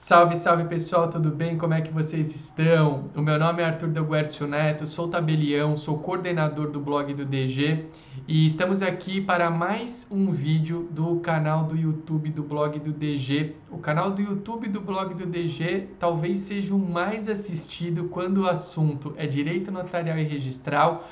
Salve, salve pessoal, tudo bem? Como é que vocês estão? O meu nome é Arthur Delguercio Neto, sou tabelião, sou coordenador do blog do DG e estamos aqui para mais um vídeo do canal do YouTube do blog do DG. O canal do YouTube do blog do DG talvez seja o mais assistido quando o assunto é direito notarial e registral,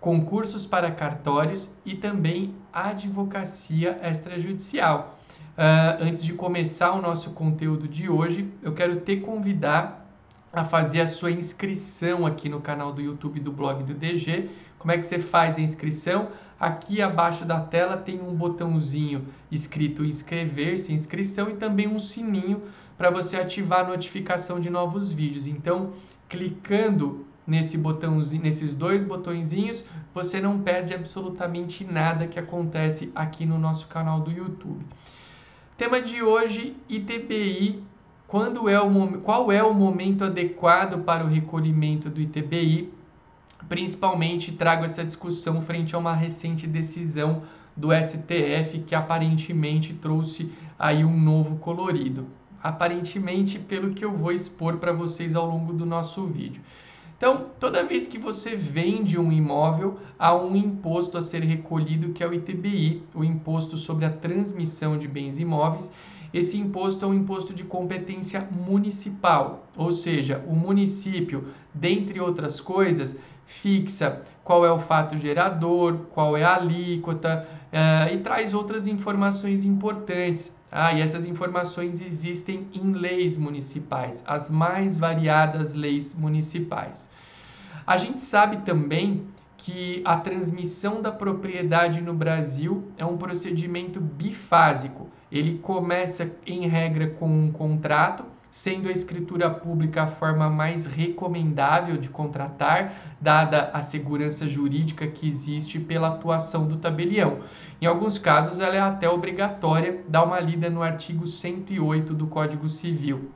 concursos para cartórios e também advocacia extrajudicial. Uh, antes de começar o nosso conteúdo de hoje, eu quero te convidar a fazer a sua inscrição aqui no canal do YouTube do blog do DG. Como é que você faz a inscrição? Aqui abaixo da tela tem um botãozinho escrito inscrever-se, inscrição e também um sininho para você ativar a notificação de novos vídeos. Então, clicando nesse botãozinho, nesses dois botõezinhos, você não perde absolutamente nada que acontece aqui no nosso canal do YouTube. Tema de hoje, ITBI. Quando é o, qual é o momento adequado para o recolhimento do ITBI? Principalmente trago essa discussão frente a uma recente decisão do STF que aparentemente trouxe aí um novo colorido. Aparentemente, pelo que eu vou expor para vocês ao longo do nosso vídeo. Então, toda vez que você vende um imóvel, há um imposto a ser recolhido que é o ITBI, o Imposto sobre a Transmissão de Bens Imóveis. Esse imposto é um imposto de competência municipal, ou seja, o município, dentre outras coisas, fixa qual é o fato gerador, qual é a alíquota uh, e traz outras informações importantes. Ah, e essas informações existem em leis municipais, as mais variadas leis municipais. A gente sabe também que a transmissão da propriedade no Brasil é um procedimento bifásico. Ele começa, em regra, com um contrato sendo a escritura pública a forma mais recomendável de contratar, dada a segurança jurídica que existe pela atuação do tabelião. Em alguns casos, ela é até obrigatória, dá uma lida no artigo 108 do Código Civil.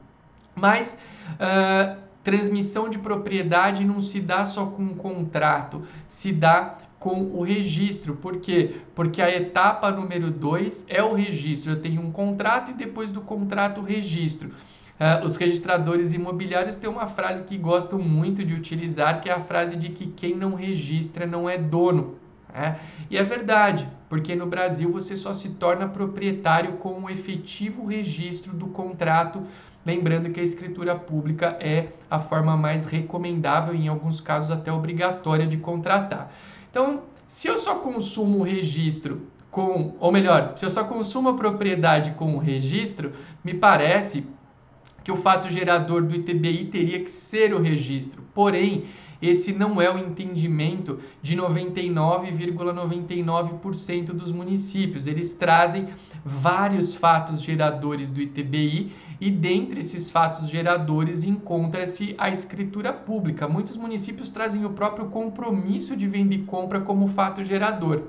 Mas uh, transmissão de propriedade não se dá só com um contrato, se dá com o registro. Por quê? Porque a etapa número 2 é o registro. Eu tenho um contrato e depois do contrato o registro. Uh, os registradores imobiliários têm uma frase que gostam muito de utilizar, que é a frase de que quem não registra não é dono. Né? E é verdade, porque no Brasil você só se torna proprietário com o efetivo registro do contrato. Lembrando que a escritura pública é a forma mais recomendável em alguns casos, até obrigatória de contratar. Então, se eu só consumo o registro com, ou melhor, se eu só consumo a propriedade com o registro, me parece que o fato gerador do ITBI teria que ser o registro. Porém, esse não é o entendimento de 99,99% ,99 dos municípios. Eles trazem vários fatos geradores do ITBI e dentre esses fatos geradores encontra-se a escritura pública. Muitos municípios trazem o próprio compromisso de venda e compra como fato gerador.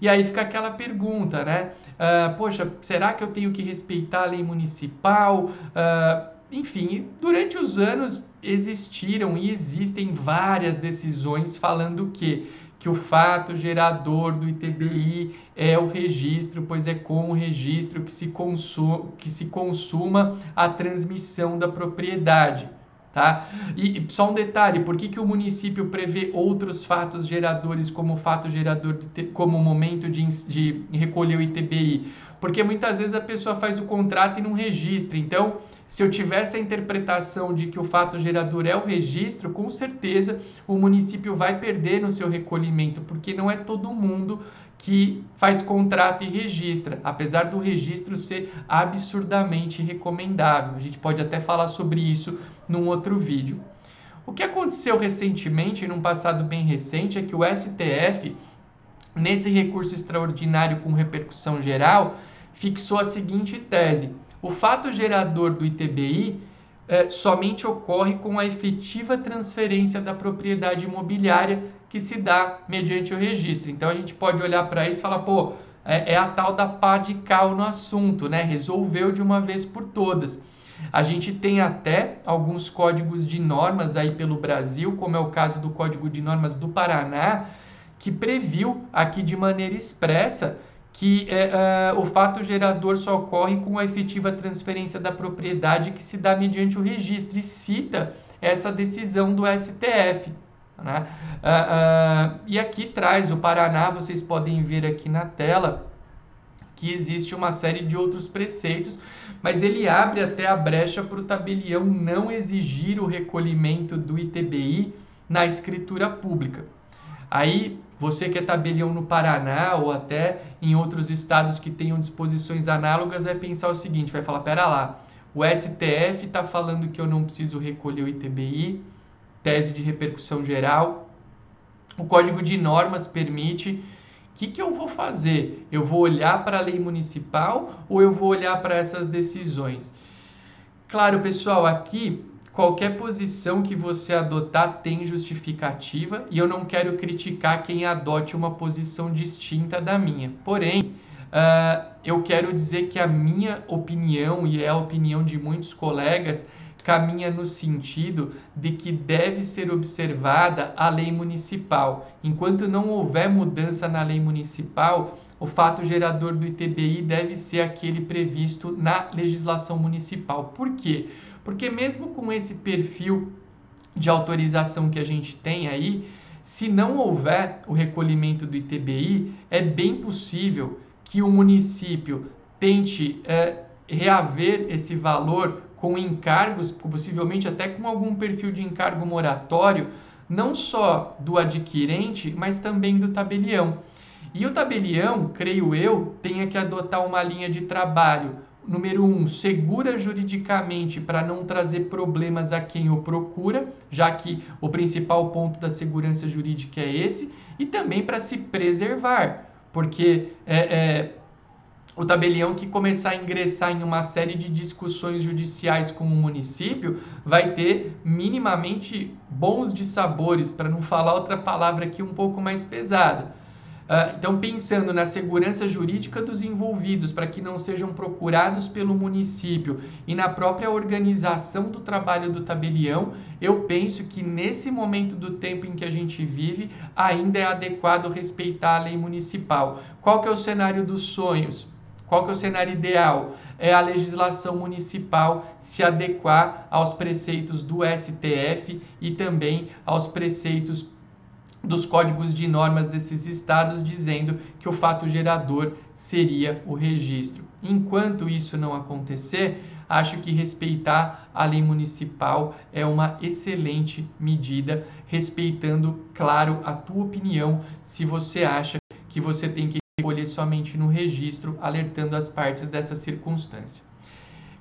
E aí fica aquela pergunta, né? Uh, poxa, será que eu tenho que respeitar a lei municipal? Uh, enfim, durante os anos existiram e existem várias decisões falando que que o fato gerador do ITBI é o registro, pois é com o registro que se, consuma, que se consuma a transmissão da propriedade. Tá? E só um detalhe, por que, que o município prevê outros fatos geradores como fato gerador, como momento de, de recolher o ITBI? Porque muitas vezes a pessoa faz o contrato e não registra. Então, se eu tivesse a interpretação de que o fato gerador é o registro, com certeza o município vai perder no seu recolhimento, porque não é todo mundo que faz contrato e registra, apesar do registro ser absurdamente recomendável. A gente pode até falar sobre isso num outro vídeo. O que aconteceu recentemente, num passado bem recente, é que o STF, nesse recurso extraordinário com repercussão geral, fixou a seguinte tese: o fato gerador do ITBI é, somente ocorre com a efetiva transferência da propriedade imobiliária que se dá mediante o registro. Então a gente pode olhar para isso e falar, pô, é, é, a tal da pá de cal no assunto, né? Resolveu de uma vez por todas. A gente tem até alguns códigos de normas aí pelo Brasil, como é o caso do Código de Normas do Paraná, que previu aqui de maneira expressa que é, uh, o fato gerador só ocorre com a efetiva transferência da propriedade que se dá mediante o registro e cita essa decisão do STF. Né? Uh, uh, e aqui traz o Paraná, vocês podem ver aqui na tela que existe uma série de outros preceitos, mas ele abre até a brecha para o tabelião não exigir o recolhimento do ITBI na escritura pública. Aí, você que é tabelião no Paraná ou até em outros estados que tenham disposições análogas, vai pensar o seguinte: vai falar, pera lá, o STF está falando que eu não preciso recolher o ITBI, tese de repercussão geral. O Código de Normas permite. O que, que eu vou fazer? Eu vou olhar para a lei municipal ou eu vou olhar para essas decisões? Claro, pessoal, aqui qualquer posição que você adotar tem justificativa e eu não quero criticar quem adote uma posição distinta da minha. Porém, uh, eu quero dizer que a minha opinião e é a opinião de muitos colegas caminha no sentido de que deve ser observada a lei municipal. Enquanto não houver mudança na lei municipal, o fato gerador do ITBI deve ser aquele previsto na legislação municipal. Por quê? Porque mesmo com esse perfil de autorização que a gente tem aí, se não houver o recolhimento do ITBI, é bem possível que o município tente é, reaver esse valor com encargos, possivelmente até com algum perfil de encargo moratório, não só do adquirente, mas também do tabelião. E o tabelião, creio eu, tenha que adotar uma linha de trabalho. Número um, segura juridicamente para não trazer problemas a quem o procura, já que o principal ponto da segurança jurídica é esse, e também para se preservar, porque é, é o tabelião que começar a ingressar em uma série de discussões judiciais com o município vai ter minimamente bons dissabores, para não falar outra palavra aqui um pouco mais pesada. Uh, então, pensando na segurança jurídica dos envolvidos, para que não sejam procurados pelo município e na própria organização do trabalho do tabelião, eu penso que nesse momento do tempo em que a gente vive, ainda é adequado respeitar a lei municipal. Qual que é o cenário dos sonhos? Qual que é o cenário ideal? É a legislação municipal se adequar aos preceitos do STF e também aos preceitos dos códigos de normas desses estados, dizendo que o fato gerador seria o registro. Enquanto isso não acontecer, acho que respeitar a lei municipal é uma excelente medida, respeitando, claro, a tua opinião, se você acha que você tem que recolher somente no registro, alertando as partes dessa circunstância.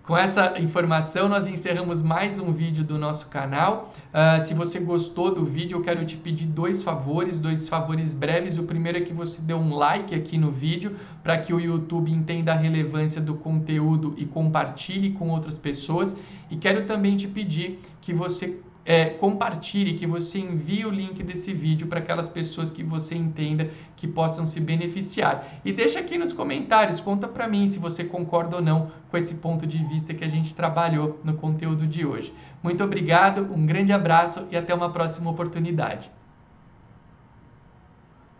Com essa informação, nós encerramos mais um vídeo do nosso canal. Uh, se você gostou do vídeo, eu quero te pedir dois favores, dois favores breves. O primeiro é que você dê um like aqui no vídeo, para que o YouTube entenda a relevância do conteúdo e compartilhe com outras pessoas. E quero também te pedir que você é, compartilhe, que você envie o link desse vídeo para aquelas pessoas que você entenda que possam se beneficiar. E deixa aqui nos comentários, conta para mim se você concorda ou não com esse ponto de vista que a gente trabalhou no conteúdo de hoje. Muito obrigado, um grande abraço e até uma próxima oportunidade.